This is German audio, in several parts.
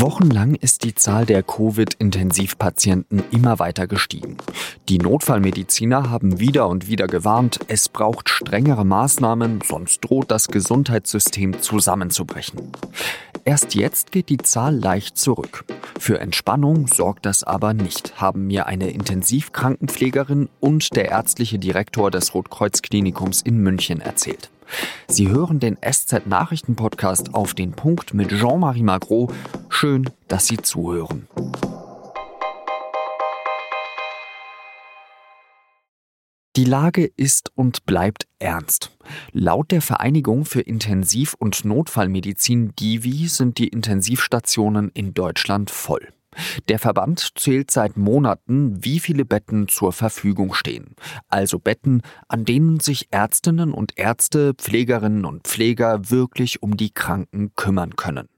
Wochenlang ist die Zahl der Covid-Intensivpatienten immer weiter gestiegen. Die Notfallmediziner haben wieder und wieder gewarnt, es braucht strengere Maßnahmen, sonst droht das Gesundheitssystem zusammenzubrechen. Erst jetzt geht die Zahl leicht zurück. Für Entspannung sorgt das aber nicht, haben mir eine Intensivkrankenpflegerin und der ärztliche Direktor des Rotkreuz-Klinikums in München erzählt. Sie hören den SZ-Nachrichten-Podcast auf den Punkt mit Jean-Marie Magro. Schön, dass Sie zuhören. Die Lage ist und bleibt ernst. Laut der Vereinigung für Intensiv- und Notfallmedizin DIVI sind die Intensivstationen in Deutschland voll. Der Verband zählt seit Monaten, wie viele Betten zur Verfügung stehen. Also Betten, an denen sich Ärztinnen und Ärzte, Pflegerinnen und Pfleger wirklich um die Kranken kümmern können.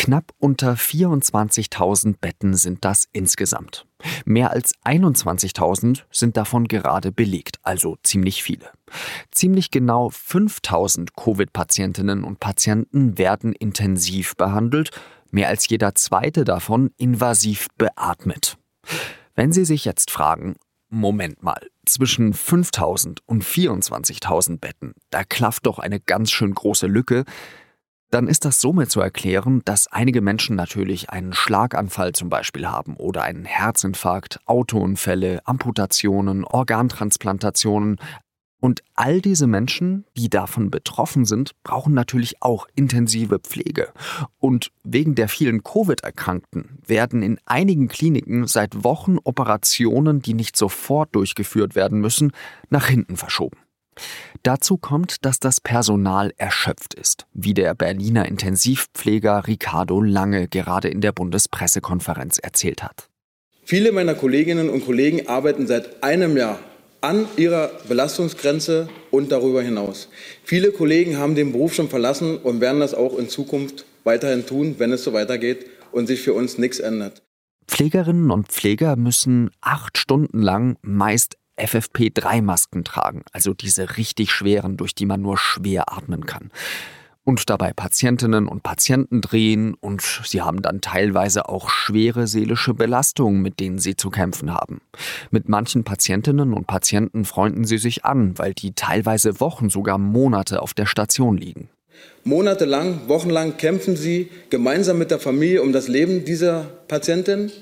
Knapp unter 24.000 Betten sind das insgesamt. Mehr als 21.000 sind davon gerade belegt, also ziemlich viele. Ziemlich genau 5.000 Covid-Patientinnen und Patienten werden intensiv behandelt, mehr als jeder zweite davon invasiv beatmet. Wenn Sie sich jetzt fragen, Moment mal, zwischen 5000 und 24.000 Betten, da klafft doch eine ganz schön große Lücke, dann ist das somit zu erklären, dass einige Menschen natürlich einen Schlaganfall zum Beispiel haben oder einen Herzinfarkt, Autounfälle, Amputationen, Organtransplantationen, und all diese Menschen, die davon betroffen sind, brauchen natürlich auch intensive Pflege. Und wegen der vielen Covid-Erkrankten werden in einigen Kliniken seit Wochen Operationen, die nicht sofort durchgeführt werden müssen, nach hinten verschoben. Dazu kommt, dass das Personal erschöpft ist, wie der Berliner Intensivpfleger Ricardo Lange gerade in der Bundespressekonferenz erzählt hat. Viele meiner Kolleginnen und Kollegen arbeiten seit einem Jahr an ihrer Belastungsgrenze und darüber hinaus. Viele Kollegen haben den Beruf schon verlassen und werden das auch in Zukunft weiterhin tun, wenn es so weitergeht und sich für uns nichts ändert. Pflegerinnen und Pfleger müssen acht Stunden lang meist FFP3-Masken tragen, also diese richtig schweren, durch die man nur schwer atmen kann und dabei Patientinnen und Patienten drehen und sie haben dann teilweise auch schwere seelische Belastungen, mit denen sie zu kämpfen haben. Mit manchen Patientinnen und Patienten freunden sie sich an, weil die teilweise Wochen, sogar Monate auf der Station liegen. Monatelang, wochenlang kämpfen sie gemeinsam mit der Familie um das Leben dieser Patientin.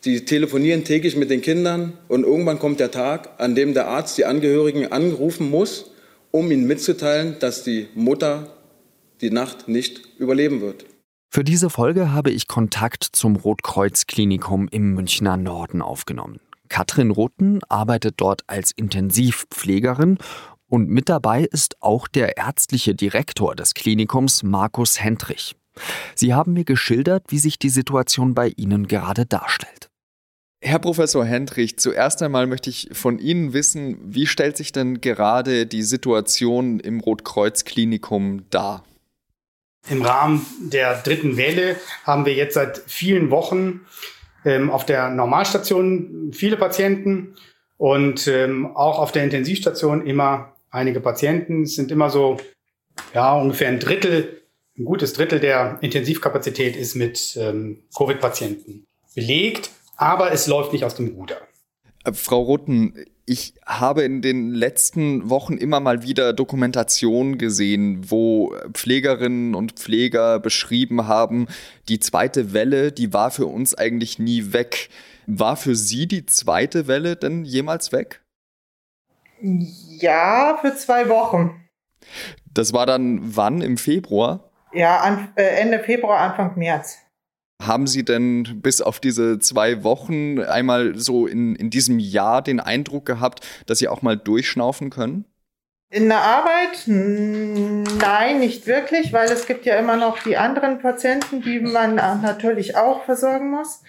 Sie telefonieren täglich mit den Kindern und irgendwann kommt der Tag, an dem der Arzt die Angehörigen anrufen muss, um ihnen mitzuteilen, dass die Mutter die Nacht nicht überleben wird. Für diese Folge habe ich Kontakt zum Rotkreuz-Klinikum im Münchner Norden aufgenommen. Katrin Rotten arbeitet dort als Intensivpflegerin und mit dabei ist auch der ärztliche Direktor des Klinikums, Markus Hendrich. Sie haben mir geschildert, wie sich die Situation bei Ihnen gerade darstellt. Herr Professor Hendrich, zuerst einmal möchte ich von Ihnen wissen, wie stellt sich denn gerade die Situation im Rotkreuz-Klinikum dar? Im Rahmen der dritten Welle haben wir jetzt seit vielen Wochen ähm, auf der Normalstation viele Patienten und ähm, auch auf der Intensivstation immer einige Patienten. Es sind immer so, ja, ungefähr ein Drittel, ein gutes Drittel der Intensivkapazität ist mit ähm, Covid-Patienten belegt, aber es läuft nicht aus dem Ruder. Äh, Frau Rutten, ich habe in den letzten Wochen immer mal wieder Dokumentationen gesehen, wo Pflegerinnen und Pfleger beschrieben haben, die zweite Welle, die war für uns eigentlich nie weg. War für Sie die zweite Welle denn jemals weg? Ja, für zwei Wochen. Das war dann wann im Februar? Ja, äh, Ende Februar, Anfang März. Haben Sie denn bis auf diese zwei Wochen einmal so in, in diesem Jahr den Eindruck gehabt, dass Sie auch mal durchschnaufen können? In der Arbeit? Nein, nicht wirklich, weil es gibt ja immer noch die anderen Patienten, die man natürlich auch versorgen muss.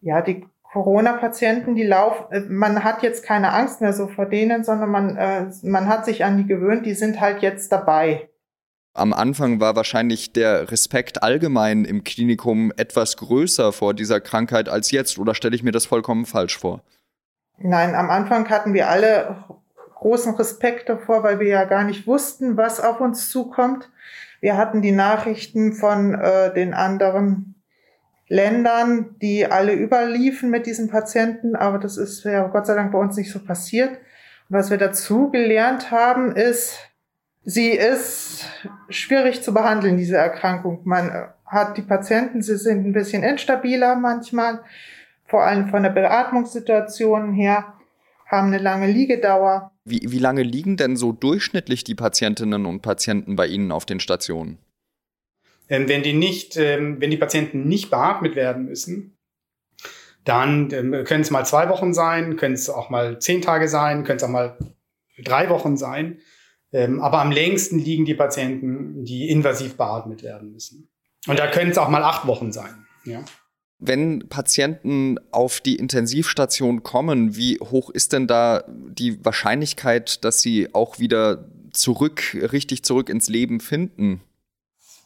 Ja, die Corona-Patienten, die laufen, äh, man hat jetzt keine Angst mehr so vor denen, sondern man, äh, man hat sich an die gewöhnt, die sind halt jetzt dabei. Am Anfang war wahrscheinlich der Respekt allgemein im Klinikum etwas größer vor dieser Krankheit als jetzt, oder stelle ich mir das vollkommen falsch vor? Nein, am Anfang hatten wir alle großen Respekt davor, weil wir ja gar nicht wussten, was auf uns zukommt. Wir hatten die Nachrichten von äh, den anderen Ländern, die alle überliefen mit diesen Patienten, aber das ist ja Gott sei Dank bei uns nicht so passiert. Und was wir dazu gelernt haben, ist, sie ist schwierig zu behandeln, diese Erkrankung. Man hat die Patienten, sie sind ein bisschen instabiler manchmal, vor allem von der Beatmungssituation her, haben eine lange Liegedauer. Wie, wie lange liegen denn so durchschnittlich die Patientinnen und Patienten bei Ihnen auf den Stationen? Ähm, wenn die nicht, ähm, wenn die Patienten nicht beatmet werden müssen, dann ähm, können es mal zwei Wochen sein, können es auch mal zehn Tage sein, können es auch mal drei Wochen sein. Ähm, aber am längsten liegen die Patienten, die invasiv beatmet werden müssen. Und da können es auch mal acht Wochen sein. Ja. Wenn Patienten auf die Intensivstation kommen, wie hoch ist denn da die Wahrscheinlichkeit, dass sie auch wieder zurück, richtig zurück ins Leben finden?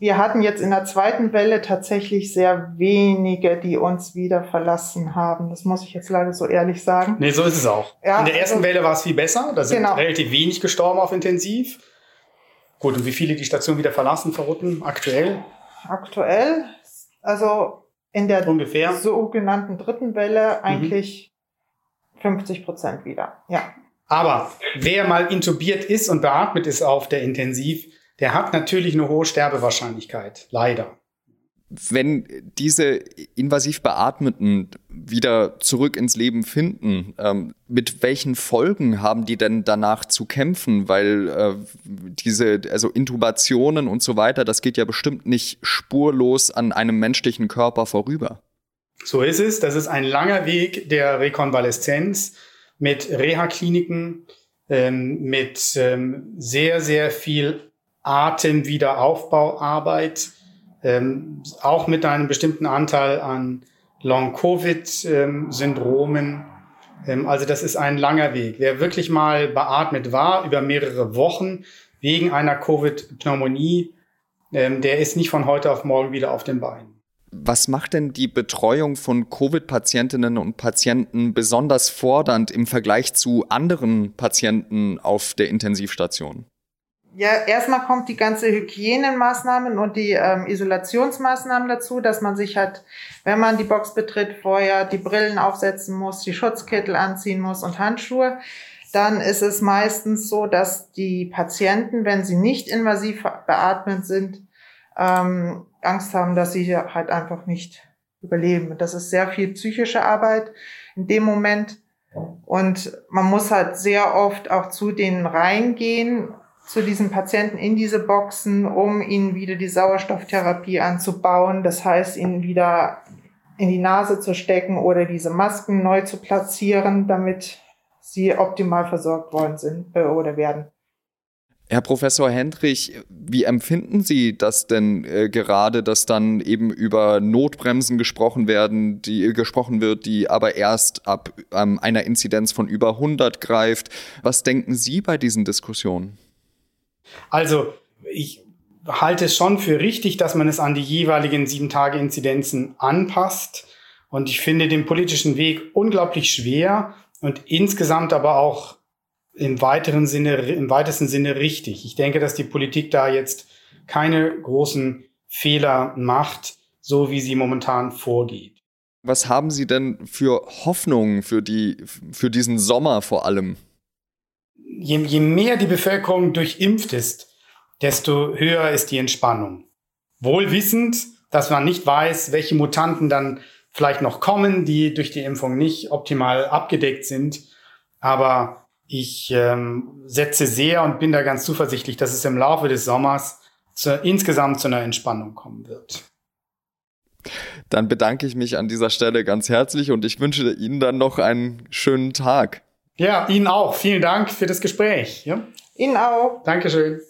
Wir hatten jetzt in der zweiten Welle tatsächlich sehr wenige, die uns wieder verlassen haben. Das muss ich jetzt leider so ehrlich sagen. Nee, so ist es auch. Ja, in der ersten also, Welle war es viel besser. Da sind genau. relativ wenig gestorben auf Intensiv. Gut, und wie viele die Station wieder verlassen, verrotten, aktuell? Aktuell, also in der Ungefähr. sogenannten dritten Welle eigentlich mhm. 50 Prozent wieder, ja. Aber wer mal intubiert ist und beatmet ist auf der Intensiv, der hat natürlich eine hohe Sterbewahrscheinlichkeit, leider. Wenn diese invasiv Beatmeten wieder zurück ins Leben finden, ähm, mit welchen Folgen haben die denn danach zu kämpfen? Weil äh, diese, also Intubationen und so weiter, das geht ja bestimmt nicht spurlos an einem menschlichen Körper vorüber. So ist es. Das ist ein langer Weg der Rekonvaleszenz mit Reha-Kliniken, ähm, mit ähm, sehr, sehr viel Atemwiederaufbauarbeit, ähm, auch mit einem bestimmten Anteil an Long-Covid-Syndromen. Ähm, also das ist ein langer Weg. Wer wirklich mal beatmet war über mehrere Wochen wegen einer Covid-Pneumonie, ähm, der ist nicht von heute auf morgen wieder auf den Beinen. Was macht denn die Betreuung von Covid-Patientinnen und Patienten besonders fordernd im Vergleich zu anderen Patienten auf der Intensivstation? Ja, erstmal kommt die ganze Hygienemaßnahmen und die ähm, Isolationsmaßnahmen dazu, dass man sich halt, wenn man die Box betritt, vorher die Brillen aufsetzen muss, die Schutzkittel anziehen muss und Handschuhe. Dann ist es meistens so, dass die Patienten, wenn sie nicht invasiv beatmet sind, ähm, Angst haben, dass sie halt einfach nicht überleben. Das ist sehr viel psychische Arbeit in dem Moment. Und man muss halt sehr oft auch zu denen reingehen zu diesen Patienten in diese Boxen, um ihnen wieder die Sauerstofftherapie anzubauen. Das heißt, ihnen wieder in die Nase zu stecken oder diese Masken neu zu platzieren, damit sie optimal versorgt worden sind äh, oder werden. Herr Professor Hendrich, wie empfinden Sie das denn äh, gerade, dass dann eben über Notbremsen gesprochen werden, die äh, gesprochen wird, die aber erst ab ähm, einer Inzidenz von über 100 greift? Was denken Sie bei diesen Diskussionen? Also ich halte es schon für richtig, dass man es an die jeweiligen sieben Tage Inzidenzen anpasst. Und ich finde den politischen Weg unglaublich schwer und insgesamt aber auch im weiteren Sinne, im weitesten Sinne richtig. Ich denke, dass die Politik da jetzt keine großen Fehler macht, so wie sie momentan vorgeht. Was haben Sie denn für Hoffnungen für die, für diesen Sommer vor allem? Je, je mehr die Bevölkerung durchimpft ist, desto höher ist die Entspannung. Wohl wissend, dass man nicht weiß, welche Mutanten dann vielleicht noch kommen, die durch die Impfung nicht optimal abgedeckt sind. Aber ich ähm, setze sehr und bin da ganz zuversichtlich, dass es im Laufe des Sommers zu, insgesamt zu einer Entspannung kommen wird. Dann bedanke ich mich an dieser Stelle ganz herzlich und ich wünsche Ihnen dann noch einen schönen Tag. Ja, Ihnen auch. Vielen Dank für das Gespräch. Ja? Ihnen auch. Dankeschön.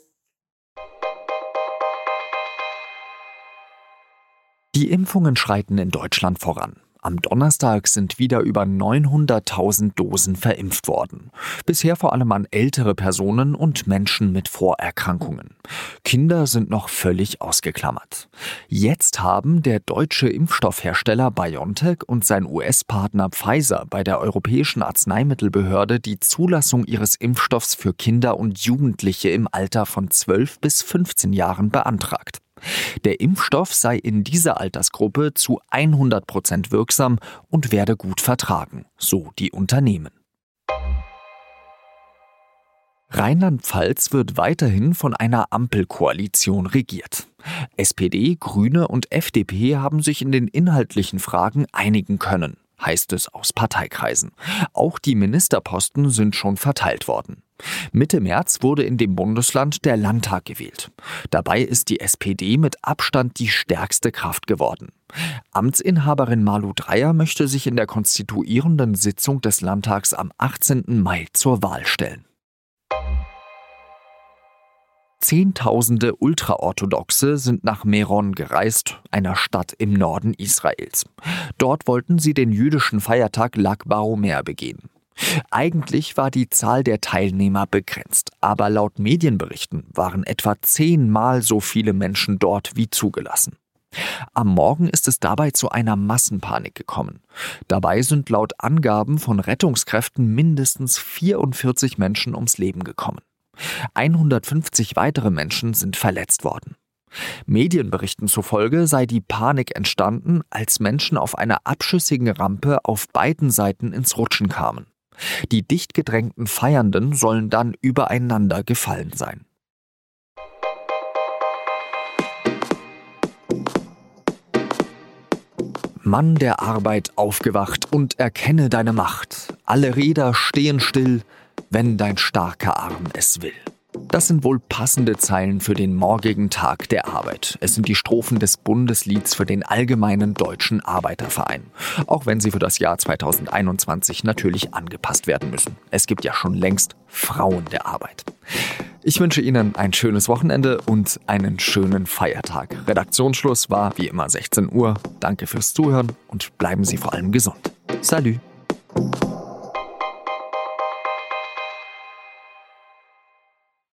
Die Impfungen schreiten in Deutschland voran. Am Donnerstag sind wieder über 900.000 Dosen verimpft worden. Bisher vor allem an ältere Personen und Menschen mit Vorerkrankungen. Kinder sind noch völlig ausgeklammert. Jetzt haben der deutsche Impfstoffhersteller BioNTech und sein US-Partner Pfizer bei der Europäischen Arzneimittelbehörde die Zulassung ihres Impfstoffs für Kinder und Jugendliche im Alter von 12 bis 15 Jahren beantragt. Der Impfstoff sei in dieser Altersgruppe zu 100 Prozent wirksam und werde gut vertragen, so die Unternehmen. Rheinland-Pfalz wird weiterhin von einer Ampelkoalition regiert. SPD, Grüne und FDP haben sich in den inhaltlichen Fragen einigen können, heißt es aus Parteikreisen. Auch die Ministerposten sind schon verteilt worden. Mitte März wurde in dem Bundesland der Landtag gewählt. Dabei ist die SPD mit Abstand die stärkste Kraft geworden. Amtsinhaberin Malu Dreyer möchte sich in der konstituierenden Sitzung des Landtags am 18. Mai zur Wahl stellen. Zehntausende Ultraorthodoxe sind nach Meron gereist, einer Stadt im Norden Israels. Dort wollten sie den jüdischen Feiertag Lag Baomer begehen. Eigentlich war die Zahl der Teilnehmer begrenzt, aber laut Medienberichten waren etwa zehnmal so viele Menschen dort wie zugelassen. Am Morgen ist es dabei zu einer Massenpanik gekommen. Dabei sind laut Angaben von Rettungskräften mindestens 44 Menschen ums Leben gekommen. 150 weitere Menschen sind verletzt worden. Medienberichten zufolge sei die Panik entstanden, als Menschen auf einer abschüssigen Rampe auf beiden Seiten ins Rutschen kamen. Die dicht gedrängten Feiernden sollen dann übereinander gefallen sein. Mann der Arbeit aufgewacht und erkenne deine Macht. Alle Räder stehen still, wenn dein starker Arm es will. Das sind wohl passende Zeilen für den morgigen Tag der Arbeit. Es sind die Strophen des Bundeslieds für den Allgemeinen Deutschen Arbeiterverein. Auch wenn sie für das Jahr 2021 natürlich angepasst werden müssen. Es gibt ja schon längst Frauen der Arbeit. Ich wünsche Ihnen ein schönes Wochenende und einen schönen Feiertag. Redaktionsschluss war wie immer 16 Uhr. Danke fürs Zuhören und bleiben Sie vor allem gesund. Salut!